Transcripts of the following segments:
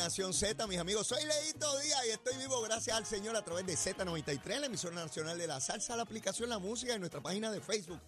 Nación Z, mis amigos. Soy Leito Díaz y estoy vivo gracias al Señor a través de Z93, la emisora nacional de la salsa, la aplicación La Música en nuestra página de Facebook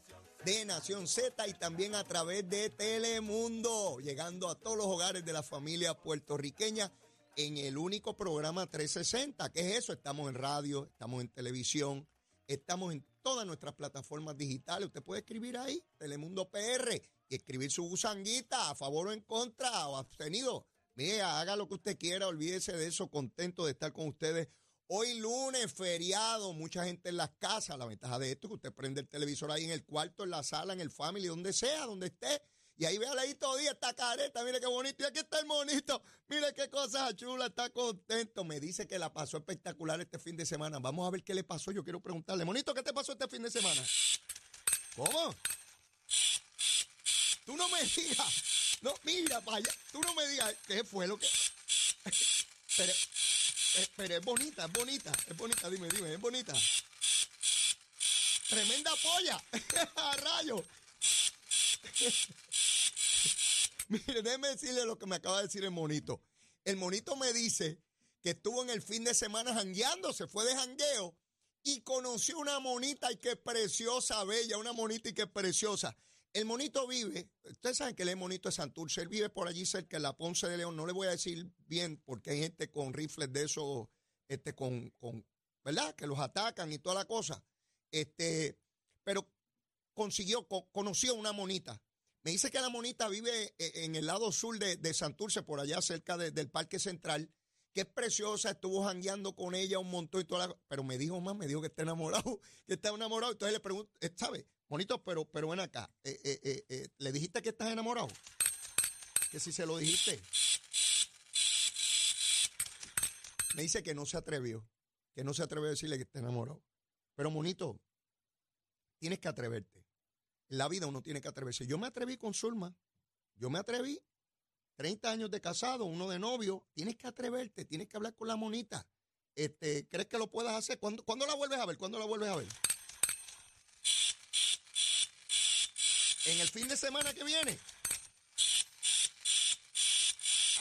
de Nación Z y también a través de Telemundo, llegando a todos los hogares de la familia puertorriqueña en el único programa 360. ¿Qué es eso? Estamos en radio, estamos en televisión, estamos en todas nuestras plataformas digitales. Usted puede escribir ahí, Telemundo PR, y escribir su gusanguita a favor o en contra o abstenido. Mira, haga lo que usted quiera, olvídese de eso, contento de estar con ustedes. Hoy lunes, feriado, mucha gente en las casas. La ventaja de esto es que usted prende el televisor ahí en el cuarto, en la sala, en el family, donde sea, donde esté. Y ahí vea ahí todo día esta careta, mire qué bonito. Y aquí está el monito, mire qué cosa chula, está contento. Me dice que la pasó espectacular este fin de semana. Vamos a ver qué le pasó. Yo quiero preguntarle, monito, ¿qué te pasó este fin de semana? ¿Cómo? Tú no me digas. No, mira, vaya. Tú no me digas qué fue lo que. Eh, pero es bonita, es bonita. Es bonita, dime, dime, es bonita. Tremenda polla. A rayo. Mire, déjeme decirle lo que me acaba de decir el monito. El monito me dice que estuvo en el fin de semana jangueando, se fue de jangueo y conoció una monita y qué preciosa, bella, una monita y qué preciosa. El monito vive, ustedes saben que él es monito de Santurce, él vive por allí cerca de la Ponce de León. No le voy a decir bien porque hay gente con rifles de eso, este, con, con, ¿verdad? Que los atacan y toda la cosa. Este, pero consiguió, conoció una monita. Me dice que la monita vive eh, en el lado sur de, de Santurce, por allá cerca del Parque Central, que es preciosa, estuvo jangueando con ella un montón y toda la, pero me dijo más, me dijo que está enamorado, que está enamorado. Entonces le pregunto, eh, ¿sabe? Bonito, pero, pero ven acá. Eh, eh, eh, ¿Le dijiste que estás enamorado? Que si se lo dijiste. Me dice que no se atrevió. Que no se atrevió a decirle que está enamorado. Pero, monito, tienes que atreverte. En la vida uno tiene que atreverse. Yo me atreví con Zulma. Yo me atreví. 30 años de casado, uno de novio. Tienes que atreverte, tienes que hablar con la monita. Este, ¿Crees que lo puedas hacer? ¿Cuándo, ¿Cuándo la vuelves a ver? ¿Cuándo la vuelves a ver? En el fin de semana que viene.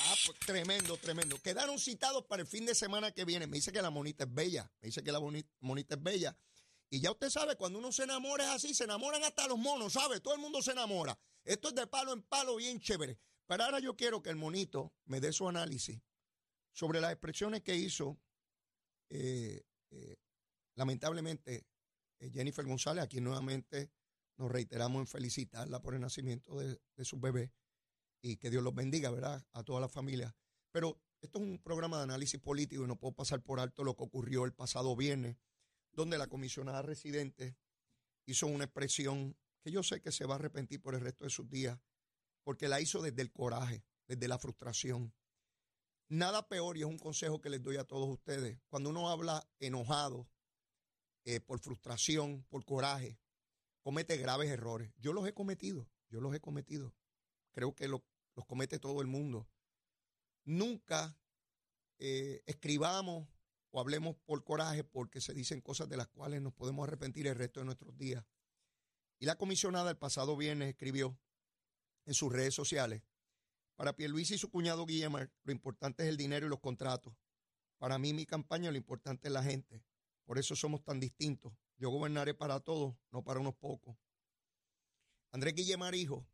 Ah, pues tremendo, tremendo. Quedaron citados para el fin de semana que viene. Me dice que la monita es bella. Me dice que la monita es bella. Y ya usted sabe, cuando uno se enamora es así, se enamoran hasta los monos, ¿sabe? Todo el mundo se enamora. Esto es de palo en palo, bien chévere. Pero ahora yo quiero que el monito me dé su análisis sobre las expresiones que hizo, eh, eh, lamentablemente, eh, Jennifer González, aquí nuevamente nos reiteramos en felicitarla por el nacimiento de, su bebé y que Dios los bendiga, ¿verdad? A toda la familia. Pero esto es un programa de análisis político y no puedo pasar por alto lo que ocurrió el pasado viernes, donde la comisionada residente hizo una expresión que yo sé que se va a arrepentir por el resto de sus días, porque la hizo desde el coraje, desde la frustración. Nada peor, y es un consejo que les doy a todos ustedes, cuando uno habla enojado, eh, por frustración, por coraje, comete graves errores. Yo los he cometido, yo los he cometido. Creo que los comete todo el mundo. Nunca eh, escribamos o hablemos por coraje porque se dicen cosas de las cuales nos podemos arrepentir el resto de nuestros días. Y la comisionada el pasado viernes escribió en sus redes sociales, para Pierluisi y su cuñado Guillermo, lo importante es el dinero y los contratos. Para mí, mi campaña, lo importante es la gente. Por eso somos tan distintos. Yo gobernaré para todos, no para unos pocos. Andrés Guillemar Hijo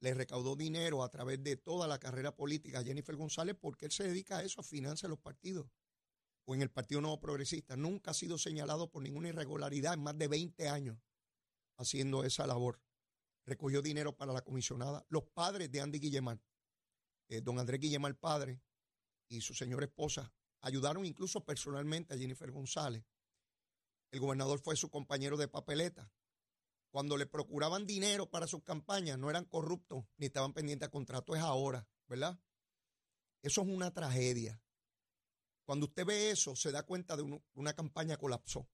le recaudó dinero a través de toda la carrera política a Jennifer González porque él se dedica a eso, a financiar los partidos. O en el Partido Nuevo Progresista. Nunca ha sido señalado por ninguna irregularidad en más de 20 años haciendo esa labor. Recogió dinero para la comisionada. Los padres de Andy Guillemar, eh, don Andrés Guillemar padre y su señora esposa, ayudaron incluso personalmente a Jennifer González el gobernador fue su compañero de papeleta. Cuando le procuraban dinero para sus campañas, no eran corruptos ni estaban pendientes a contrato, es ahora, ¿verdad? Eso es una tragedia. Cuando usted ve eso, se da cuenta de una campaña colapsó.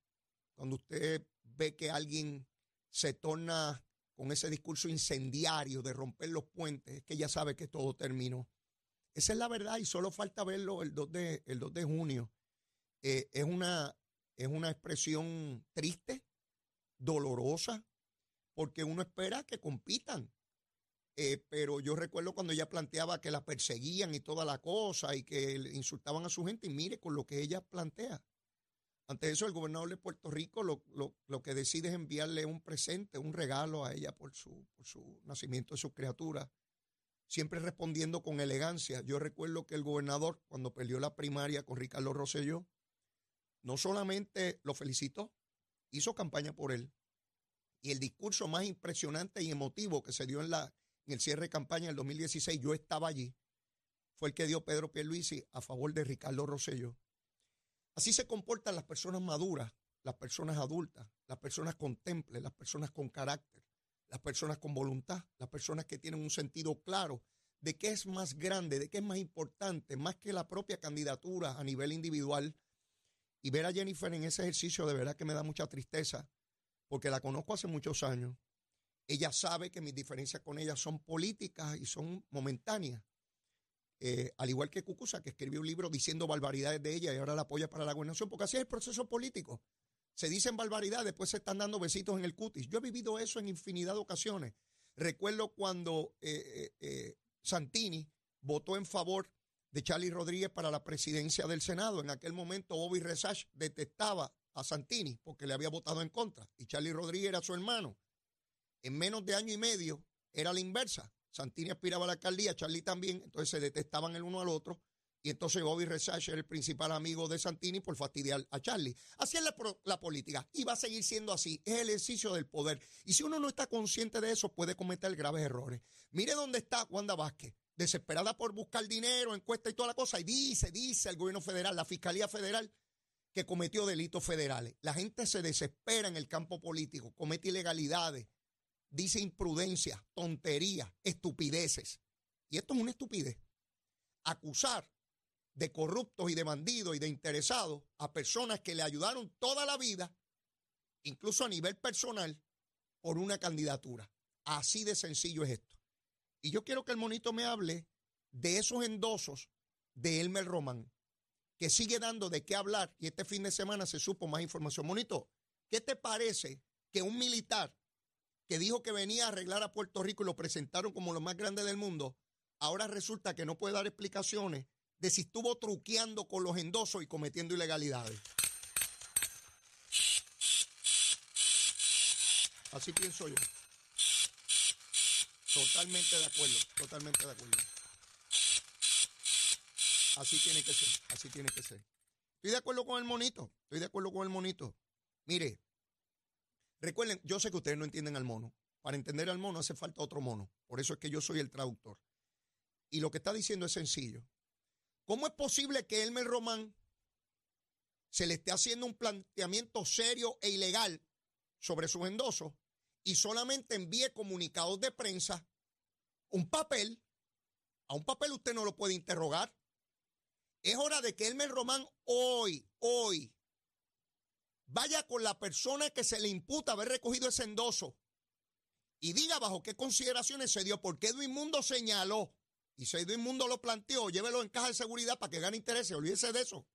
Cuando usted ve que alguien se torna con ese discurso incendiario de romper los puentes, es que ya sabe que todo terminó. Esa es la verdad y solo falta verlo el 2 de, el 2 de junio. Eh, es, una, es una expresión triste, dolorosa, porque uno espera que compitan. eh, pero yo recuerdo cuando ella planteaba que la perseguían y toda la cosa y que insultaban a su gente, y mire con lo que ella plantea. Ante eso, el gobernador de Puerto Rico lo, que decide es enviarle un presente, un regalo a ella por su, por su nacimiento de su criatura, siempre respondiendo con elegancia. Yo recuerdo que el gobernador, cuando peleó la primaria con Ricardo Rosselló, no solamente lo felicitó, hizo campaña por él. Y el discurso más impresionante y emotivo que se dio en la en el cierre de campaña del 2016, yo estaba allí, fue el que dio Pedro Pierluisi a favor de Ricardo Rosselló. Así se comportan las personas maduras, las personas adultas, las personas contemples, las personas con carácter, las personas con voluntad, las personas que tienen un sentido claro de qué es más grande, de qué es más importante, más que la propia candidatura a nivel individual. Y ver a Jennifer en ese ejercicio de verdad que me da mucha tristeza, porque la conozco hace muchos años ella sabe que mis diferencias con ella son políticas y son momentáneas. Eh, al igual que Cucusa, que escribió un libro diciendo barbaridades de ella y ahora la apoya para la gobernación, porque así es el proceso político. Se dicen barbaridades, después se están dando besitos en el cutis. Yo he vivido eso en infinidad de ocasiones. Recuerdo cuando eh, eh, Santini votó en favor de Charlie Rodríguez para la presidencia del Senado. En aquel momento Bobby Resach detestaba a Santini porque le había votado en contra y Charlie Rodríguez era su hermano. En menos de año y medio era la inversa. Santini aspiraba a la alcaldía, Charlie también, entonces se detestaban el uno al otro. Y entonces Bobby Resach era el principal amigo de Santini por fastidiar a Charlie. Así es la, política y va a seguir siendo así. Es el ejercicio del poder. Y si uno no está consciente de eso, puede cometer graves errores. Mire dónde está Wanda Vázquez, desesperada por buscar dinero, encuesta y toda la cosa. Y dice, dice el gobierno federal, la Fiscalía Federal, que cometió delitos federales. La gente se desespera en el campo político, comete ilegalidades, dice imprudencia, tontería, estupideces. Y esto es una estupidez. Acusar de corruptos y de bandidos y de interesados a personas que le ayudaron toda la vida, incluso a nivel personal, por una candidatura. Así de sencillo es esto. Y yo quiero que el monito me hable de esos endosos de Elmer Román, que sigue dando de qué hablar y este fin de semana se supo más información. Monito, ¿qué te parece que un militar que dijo que venía a arreglar a Puerto Rico y lo presentaron como lo más grande del mundo, ahora resulta que no puede dar explicaciones de si estuvo truqueando con los endosos y cometiendo ilegalidades. Así pienso yo. Totalmente de acuerdo, totalmente de acuerdo. Así tiene que ser, así tiene que ser. Estoy de acuerdo con el monito, estoy de acuerdo con el monito. Mire, Recuerden, yo sé que ustedes no entienden al mono. Para entender al mono hace falta otro mono. Por eso es que yo soy el traductor. Y lo que está diciendo es sencillo. ¿Cómo es posible que Elmer Román se le esté haciendo un planteamiento serio e ilegal sobre sus endosos y solamente envíe comunicados de prensa, un papel? A un papel usted no lo puede interrogar. Es hora de que Elmer Román hoy, hoy, vaya con la persona que se le imputa haber recogido ese endoso y diga bajo qué consideraciones se dio, porque Edwin Mundo señaló, y si Edwin Mundo lo planteó, llévelo en caja de seguridad para que gane interés, olvídese de eso.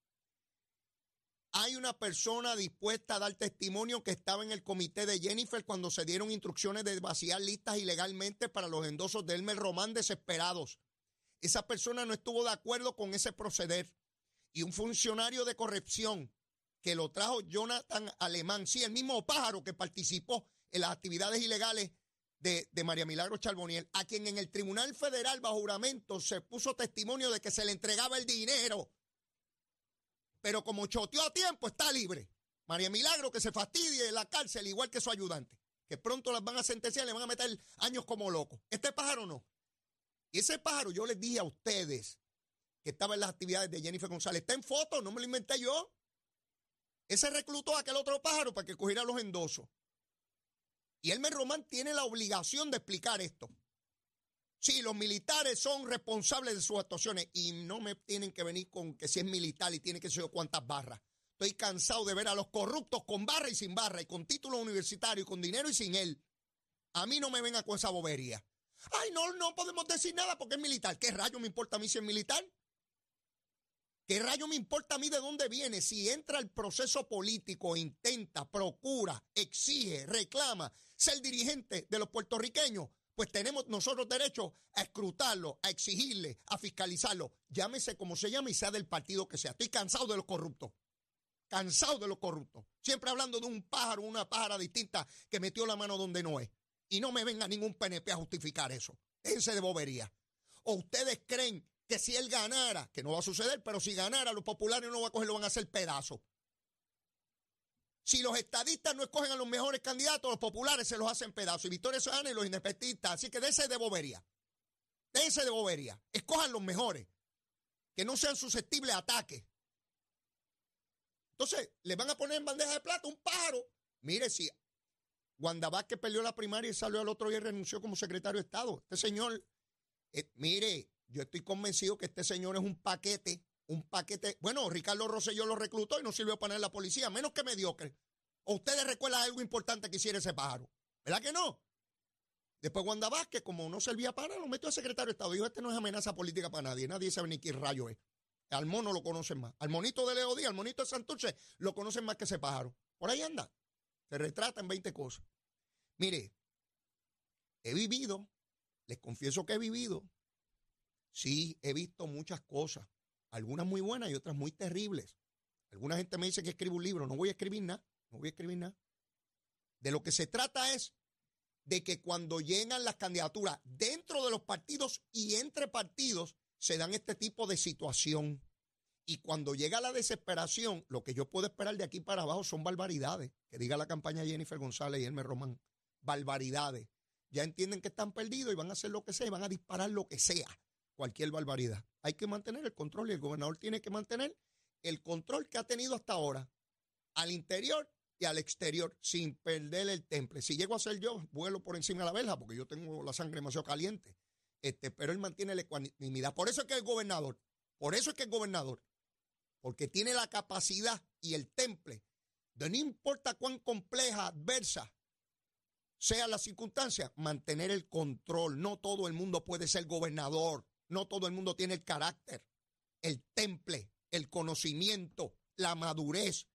Hay una persona dispuesta a dar testimonio que estaba en el comité de Jennifer cuando se dieron instrucciones de vaciar listas ilegalmente para los endosos de Elmer Román desesperados. Esa persona no estuvo de acuerdo con ese proceder. Y un funcionario de corrección que lo trajo Jonathan Alemán, sí, el mismo pájaro que participó en las actividades ilegales de, María Milagro Charboniel, a quien en el Tribunal Federal bajo juramento se puso testimonio de que se le entregaba el dinero. Pero como choteó a tiempo, está libre. María Milagro que se fastidie en la cárcel, igual que su ayudante, que pronto las van a sentenciar, le van a meter años como loco. Este pájaro no. Y ese pájaro, yo les dije a ustedes que estaba en las actividades de Jennifer González, está en foto, no me lo inventé yo. Ese reclutó a aquel otro pájaro para que cogiera los endosos. Y Elmer Román tiene la obligación de explicar esto. Sí, los militares son responsables de sus actuaciones y no me tienen que venir con que si es militar y tiene que ser cuántas barras. Estoy cansado de ver a los corruptos con barra y sin barra y con título universitario y con dinero y sin él. A mí no me venga con esa bobería. Ay, no, no podemos decir nada porque es militar. ¿Qué rayo me importa a mí si es militar? ¿Qué rayo me importa a mí de dónde viene? Si entra el proceso político, intenta, procura, exige, reclama ser dirigente de los puertorriqueños, pues tenemos nosotros derecho a escrutarlo, a exigirle, a fiscalizarlo. Llámese como se llame y sea del partido que sea. Estoy cansado de los corruptos. Cansado de los corruptos. Siempre hablando de un pájaro, una pájara distinta que metió la mano donde no es. Y no me venga ningún PNP a justificar eso. Déjense de bobería. ¿O ustedes creen que si él ganara, que no va a suceder, pero si ganara, los populares no van a coger, lo van a hacer pedazos? Si los estadistas no escogen a los mejores candidatos, los populares se los hacen pedazos. Y Victoria Ciudadana y los independentistas. Así que déjense de bobería. Déjense de bobería. Escojan los mejores. Que no sean susceptibles a ataques. Entonces, le van a poner en bandeja de plata un pájaro. Mire, si Wanda Vázquez perdió la primaria y salió al otro día y renunció como secretario de Estado. Este señor, eh, mire, yo estoy convencido que este señor es un paquete un paquete. Bueno, Ricardo Rosselló lo reclutó y no sirvió para poner la policía, menos que mediocre. ¿O ustedes recuerdan algo importante que hiciera ese pájaro? ¿Verdad que no? Después Wanda Vázquez, como no servía para nada, lo metió a secretario de Estado. Dijo, este no es amenaza política para nadie. Nadie sabe ni qué rayo es. Al mono lo conocen más. Al monito de Leo Díaz, al monito de Santurce, lo conocen más que ese pájaro. Por ahí anda. Se retrata en 20 cosas. Mire, he vivido, les confieso que he vivido. Sí, he visto muchas cosas algunas muy buenas y otras muy terribles. Alguna gente me dice que escribo un libro, no voy a escribir nada, no voy a escribir nada. De lo que se trata es de que cuando llegan las candidaturas dentro de los partidos y entre partidos, se dan este tipo de situación. Y cuando llega la desesperación, lo que yo puedo esperar de aquí para abajo son barbaridades. Que diga la campaña Jennifer González y Elmer Román. Barbaridades. Ya entienden que están perdidos y van a hacer lo que sea y van a disparar lo que sea cualquier barbaridad. Hay que mantener el control y el gobernador tiene que mantener el control que ha tenido hasta ahora al interior y al exterior sin perder el temple. Si llego a ser yo, vuelo por encima de la verja porque yo tengo la sangre demasiado caliente. Este, pero él mantiene la ecuanimidad. Por eso es que es gobernador. Por eso es que es gobernador. Porque tiene la capacidad y el temple de no importa cuán compleja, adversa sea la circunstancia, mantener el control. No todo el mundo puede ser gobernador. No todo el mundo tiene el carácter, el temple, el conocimiento, la madurez.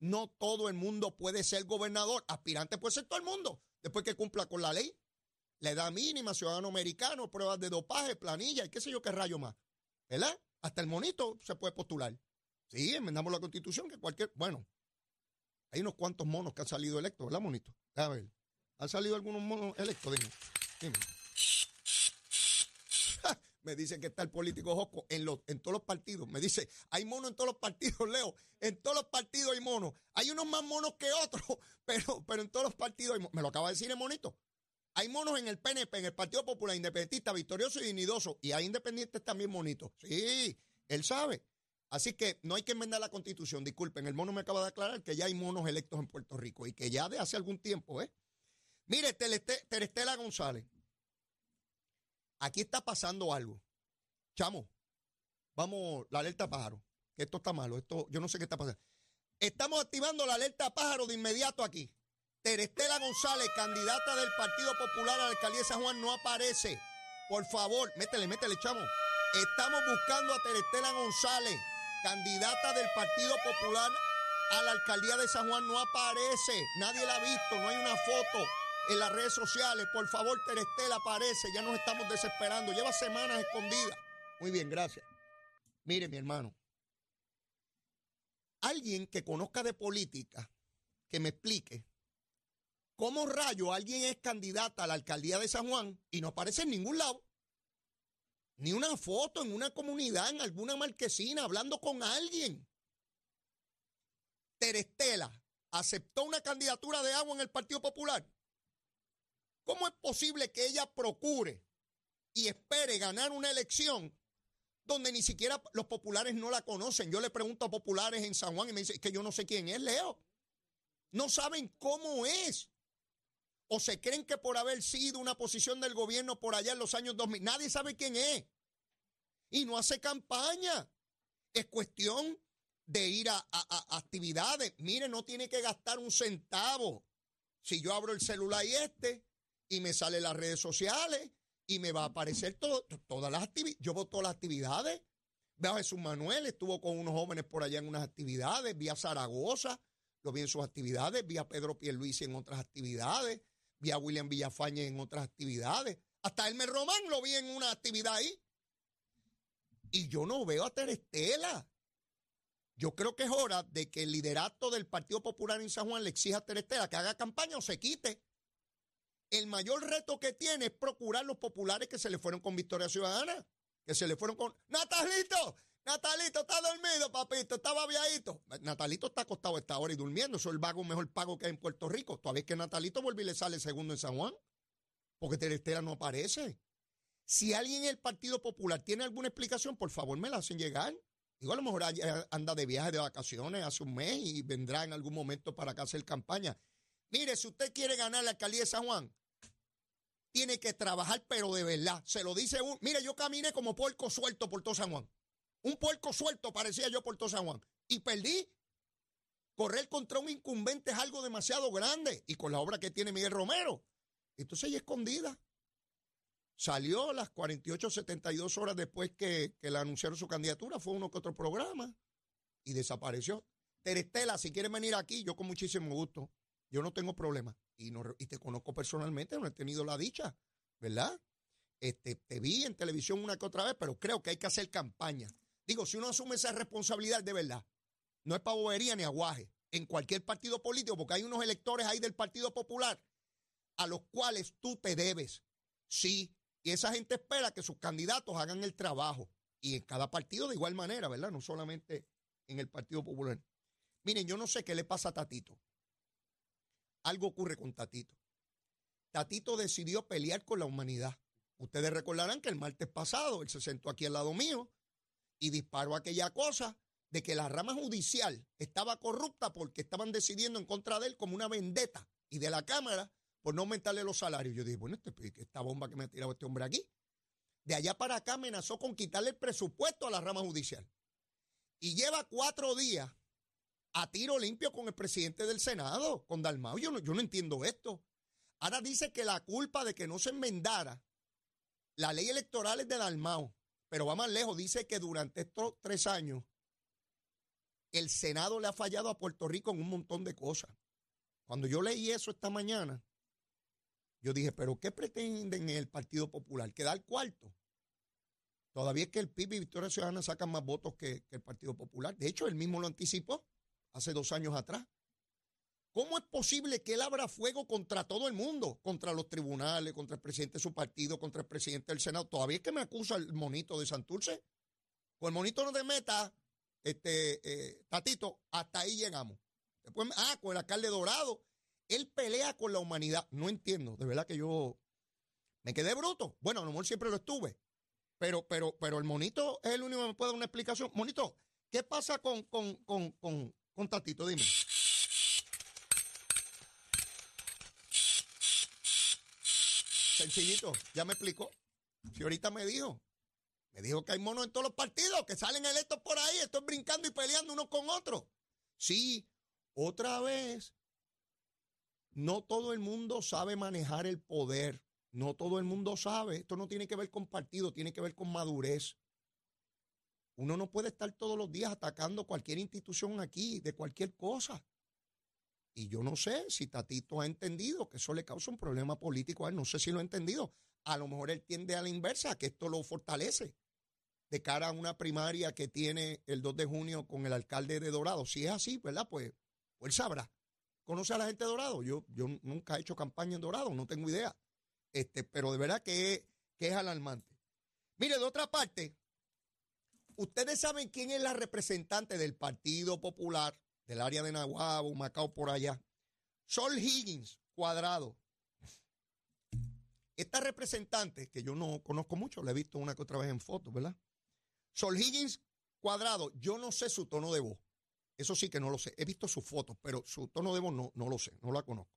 No todo el mundo puede ser gobernador. Aspirante puede ser todo el mundo, después que cumpla con la ley. La edad mínima, ciudadano americano, pruebas de dopaje, planilla y qué sé yo qué rayo más. ¿Verdad? Hasta el monito se puede postular. Sí, enmendamos la constitución, que cualquier. Bueno, hay unos cuantos monos que han salido electos, ¿verdad, monito? A ver. ¿Han salido algunos monos electos? Dime. Dime me dice que está el político Josco en, los, en todos los partidos. Me dice, hay monos en todos los partidos, Leo. En todos los partidos hay monos. Hay unos más monos que otros, pero, pero en todos los partidos hay Me lo acaba de decir el monito. Hay monos en el PNP, en el Partido Popular, Independentista, Victorioso y Dignidoso. Y hay independientes también monitos. Sí, él sabe. Así que no hay que enmendar la constitución. Disculpen, el mono me acaba de aclarar que ya hay monos electos en Puerto Rico y que ya de hace algún tiempo, ¿eh? Mire, Terestela González aquí está pasando algo. Chamo, vamos, la alerta pájaro, esto está malo, esto, yo no sé qué está pasando. Estamos activando la alerta pájaro de inmediato aquí. Terestela González, candidata del Partido Popular a la alcaldía de San Juan, no aparece. Por favor, métele, métele, chamo. Estamos buscando a Terestela González, candidata del Partido Popular a la alcaldía de San Juan, no aparece. Nadie la ha visto, no hay una foto en las redes sociales. Por favor, Terestela aparece, ya nos estamos desesperando. Lleva semanas escondida. Muy bien, gracias. Mire, mi hermano. Alguien que conozca de política, que me explique cómo rayo alguien es candidata a la alcaldía de San Juan y no aparece en ningún lado. Ni una foto en una comunidad, en alguna marquesina, hablando con alguien. Terestela aceptó una candidatura de agua en el Partido Popular. ¿Cómo es posible que ella procure y espere ganar una elección donde ni siquiera los populares no la conocen? Yo le pregunto a populares en San Juan y me dicen que yo no sé quién es, Leo. No saben cómo es. O se creen que por haber sido una posición del gobierno por allá en los años 2000, nadie sabe quién es. Y no hace campaña. Es cuestión de ir a, a actividades. Mire, no tiene que gastar un centavo. Si yo abro el celular y este, y me salen las redes sociales y me va a aparecer todo, todas las actividades. Yo veo todas las actividades. Veo a Jesús Manuel, estuvo con unos jóvenes por allá en unas actividades. Vi a Zaragoza, lo vi en sus actividades. Vi a Pedro Pierluisi en otras actividades. vi a William Villafañe en otras actividades. Hasta Elmer Román lo vi en una actividad ahí. Y yo no veo a Terestela. Yo creo que es hora de que el liderato del Partido Popular en San Juan le exija a Terestela que haga campaña o se quite. El mayor reto que tiene es procurar los populares que se le fueron con Victoria Ciudadana, que se le fueron con... ¡Natalito! Natalito está dormido, papito, está babiadito. Natalito está acostado esta hora y durmiendo. Eso es el vago mejor pago que hay en Puerto Rico. Todavía es que Natalito vuelve y le sale segundo en San Juan. Porque Terestela no aparece. Si alguien en el Partido Popular tiene alguna explicación, por favor me la hacen llegar. Digo, a lo mejor anda de viaje de vacaciones hace un mes y vendrá en algún momento para acá hacer campaña. Mire, si usted quiere ganar la alcaldía de San Juan, tiene que trabajar, pero de verdad. Se lo dice un. Mire, yo caminé como puerco suelto por todo San Juan. Un puerco suelto parecía yo por todo San Juan. Y perdí. Correr contra un incumbente es algo demasiado grande. Y con la obra que tiene Miguel Romero. Entonces ella escondida. Salió las 48, 72 horas después que, le anunciaron su candidatura. Fue uno que otro programa. Y desapareció. Terestela, si quieres venir aquí, yo con muchísimo gusto. Yo no tengo problema. Y, no, y te conozco personalmente, no he tenido la dicha, ¿verdad? Este, te vi en televisión una que otra vez, pero creo que hay que hacer campaña. Digo, si uno asume esa responsabilidad de verdad, no es para bobería ni aguaje, en cualquier partido político, porque hay unos electores ahí del Partido Popular a los cuales tú te debes. Sí, y esa gente espera que sus candidatos hagan el trabajo. Y en cada partido de igual manera, ¿verdad? No solamente en el Partido Popular. Miren, yo no sé qué le pasa a Tatito. Algo ocurre con Tatito. Tatito decidió pelear con la humanidad. Ustedes recordarán que el martes pasado él se sentó aquí al lado mío y disparó aquella cosa de que la rama judicial estaba corrupta porque estaban decidiendo en contra de él como una vendetta y de la Cámara por no aumentarle los salarios. Yo dije, bueno, este, esta bomba que me ha tirado este hombre aquí. De allá para acá amenazó con quitarle el presupuesto a la rama judicial. Y lleva cuatro días a tiro limpio con el presidente del Senado, con Dalmau. Yo no, yo no entiendo esto. Ahora dice que la culpa de que no se enmendara la ley electoral es de Dalmau. Pero va más lejos, dice que durante estos tres años el Senado le ha fallado a Puerto Rico en un montón de cosas. Cuando yo leí eso esta mañana, yo dije, pero ¿qué pretenden el Partido Popular? ¿Quedar cuarto? Todavía es que el PIB y Victoria Ciudadana sacan más votos que, que el Partido Popular. De hecho, él mismo lo anticipó hace dos años atrás. ¿Cómo es posible que él abra fuego contra todo el mundo? Contra los tribunales, contra el presidente de su partido, contra el presidente del Senado. Todavía es que me acusa el monito de Santurce. Con el monito no te meta, este, eh, Tatito, hasta ahí llegamos. Después, ah, con el alcalde Dorado. Él pelea con la humanidad. No entiendo, de verdad que yo me quedé bruto. Bueno, a lo mejor siempre lo estuve. Pero, pero, pero el monito es el único que me puede dar una explicación. Monito, ¿qué pasa con, con, con, con, con Tatito? Dime. Sencillito, ya me explicó. Si ahorita me dijo, me dijo que hay monos en todos los partidos, que salen electos por ahí, estoy brincando y peleando unos con otros. Sí, otra vez, no todo el mundo sabe manejar el poder, no todo el mundo sabe. Esto no tiene que ver con partido, tiene que ver con madurez. Uno no puede estar todos los días atacando cualquier institución aquí, de cualquier cosa. Y yo no sé si Tatito ha entendido que eso le causa un problema político a él. No sé si lo ha entendido. A lo mejor él tiende a la inversa, que esto lo fortalece de cara a una primaria que tiene el 2 de junio con el alcalde de Dorado. Si es así, ¿verdad? Pues, pues él sabrá. ¿Conoce a la gente de Dorado? Yo, yo nunca he hecho campaña en Dorado, no tengo idea. Este, pero de verdad que, que es alarmante. Mire, de otra parte, ustedes saben quién es la representante del Partido Popular del área de Nahuabo, Macao, por allá. Sol Higgins, cuadrado. Esta representante, que yo no conozco mucho, la he visto una que otra vez en fotos, ¿verdad? Sol Higgins, cuadrado, yo no sé su tono de voz. Eso sí que no lo sé. He visto sus fotos, pero su tono de voz no, no lo sé, no la conozco.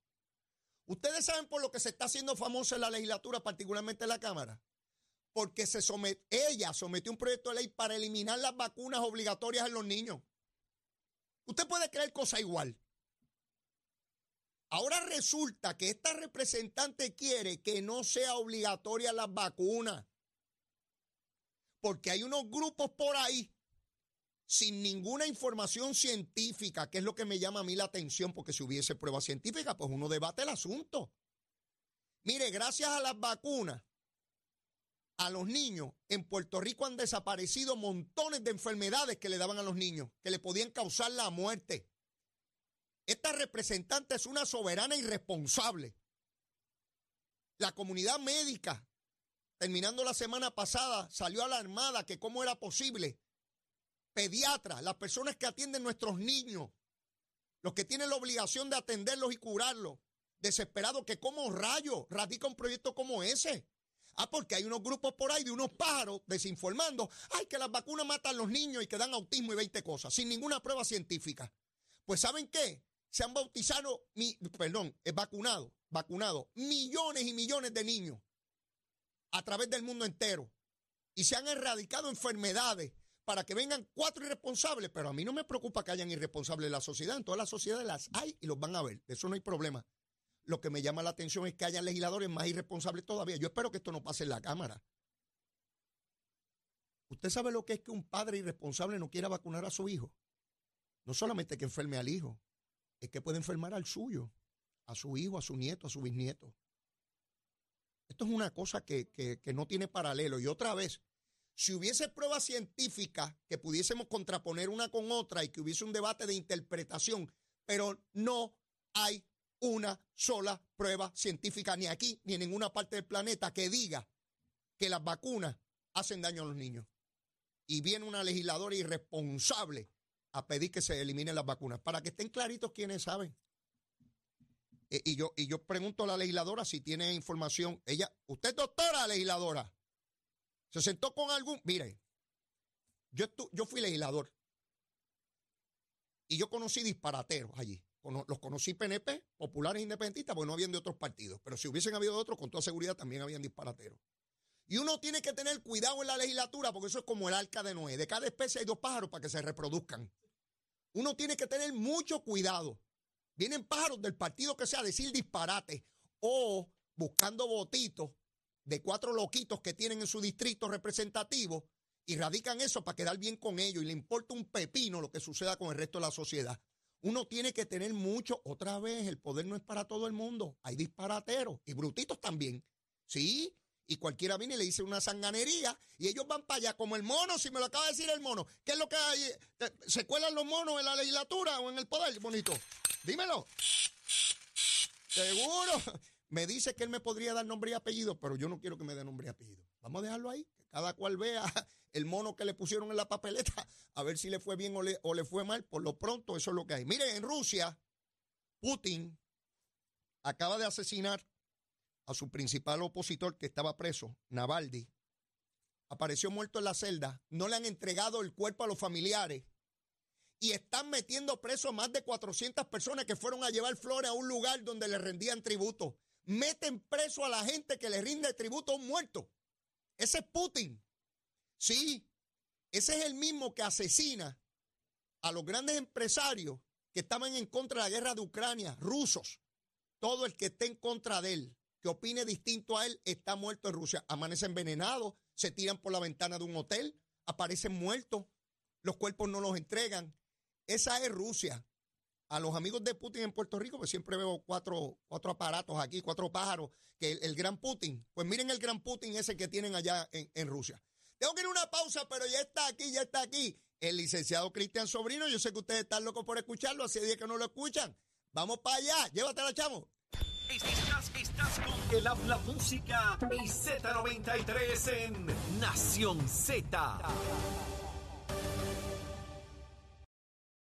Ustedes saben por lo que se está haciendo famosa en la legislatura, particularmente en la Cámara. Porque se ella sometió un proyecto de ley para eliminar las vacunas obligatorias en los niños. Usted puede creer cosa igual. Ahora resulta que esta representante quiere que no sea obligatoria las vacunas. Porque hay unos grupos por ahí sin ninguna información científica, que es lo que me llama a mí la atención, porque si hubiese prueba científica, pues uno debate el asunto. Mire, gracias a las vacunas, a los niños, en Puerto Rico han desaparecido montones de enfermedades que le daban a los niños, que le podían causar la muerte. Esta representante es una soberana irresponsable. La comunidad médica, terminando la semana pasada, salió alarmada que cómo era posible. Pediatras, las personas que atienden nuestros niños, los que tienen la obligación de atenderlos y curarlos, desesperados que como rayo radica un proyecto como ese. Ah, porque hay unos grupos por ahí de unos pájaros desinformando, ay, que las vacunas matan a los niños y que dan autismo y 20 cosas, sin ninguna prueba científica. Pues ¿saben qué? Se han bautizado, mi, perdón, es vacunado, vacunado millones y millones de niños a través del mundo entero. Y se han erradicado enfermedades para que vengan cuatro irresponsables, pero a mí no me preocupa que hayan irresponsables en la sociedad. En todas las sociedades las hay y los van a ver. De eso no hay problema. Lo que me llama la atención es que haya legisladores más irresponsables todavía. Yo espero que esto no pase en la Cámara. ¿Usted sabe lo que es que un padre irresponsable no quiera vacunar a su hijo? No solamente que enferme al hijo, es que puede enfermar al suyo, a su hijo, a su nieto, a su bisnieto. Esto es una cosa que, que no tiene paralelo. Y otra vez, si hubiese pruebas científicas que pudiésemos contraponer una con otra y que hubiese un debate de interpretación, pero no hay una sola prueba científica, ni aquí ni en ninguna parte del planeta, que diga que las vacunas hacen daño a los niños. Y viene una legisladora irresponsable a pedir que se eliminen las vacunas, para que estén claritos quienes saben. E, y, yo, y yo pregunto a la legisladora si tiene información. Ella, usted doctora legisladora. Se sentó con algún. Mire, yo, yo fui legislador. Y yo conocí disparateros allí los conocí PNP, populares e independentistas, porque no habían de otros partidos. Pero si hubiesen habido otros, con toda seguridad también habían disparateros. Y uno tiene que tener cuidado en la legislatura, porque eso es como el arca de Noé. De cada especie hay dos pájaros para que se reproduzcan. Uno tiene que tener mucho cuidado. Vienen pájaros del partido que sea a decir disparate o buscando votitos de cuatro loquitos que tienen en su distrito representativo y radican eso para quedar bien con ellos y le importa un pepino lo que suceda con el resto de la sociedad. Uno tiene que tener mucho, otra vez, el poder no es para todo el mundo. Hay disparateros y brutitos también. Sí, y cualquiera viene y le dice una sanganería y ellos van para allá como el mono, si me lo acaba de decir el mono. ¿Qué es lo que hay? Eh, ¿Se cuelan los monos en la legislatura o en el poder, bonito? Dímelo. Seguro. Me dice que él me podría dar nombre y apellido, pero yo no quiero que me dé nombre y apellido. Vamos a dejarlo ahí, que cada cual vea el mono que le pusieron en la papeleta, a ver si le fue bien o le, fue mal. Por lo pronto, eso es lo que hay. Miren, en Rusia, Putin acaba de asesinar a su principal opositor que estaba preso, Navalny. Apareció muerto en la celda. No le han entregado el cuerpo a los familiares. Y están metiendo preso a más de 400 personas que fueron a llevar flores a un lugar donde le rendían tributo. Meten preso a la gente que le rinde tributo a un muerto. Ese es Putin. Sí, ese es el mismo que asesina a los grandes empresarios que estaban en contra de la guerra de Ucrania, rusos. Todo el que esté en contra de él, que opine distinto a él, está muerto en Rusia. Amanece envenenado, se tiran por la ventana de un hotel, aparecen muertos, los cuerpos no los entregan. Esa es Rusia. A los amigos de Putin en Puerto Rico, pues siempre veo cuatro, cuatro aparatos aquí, cuatro pájaros, que el, gran Putin, pues miren el gran Putin ese que tienen allá en, en Rusia. Tengo que ir a una pausa, pero ya está aquí, ya está aquí. El licenciado Cristian Sobrino, yo sé que ustedes están locos por escucharlo, hace días que no lo escuchan. Vamos para allá, llévatela, chamo. Estás, estás con el habla música y Z93 en Nación Z.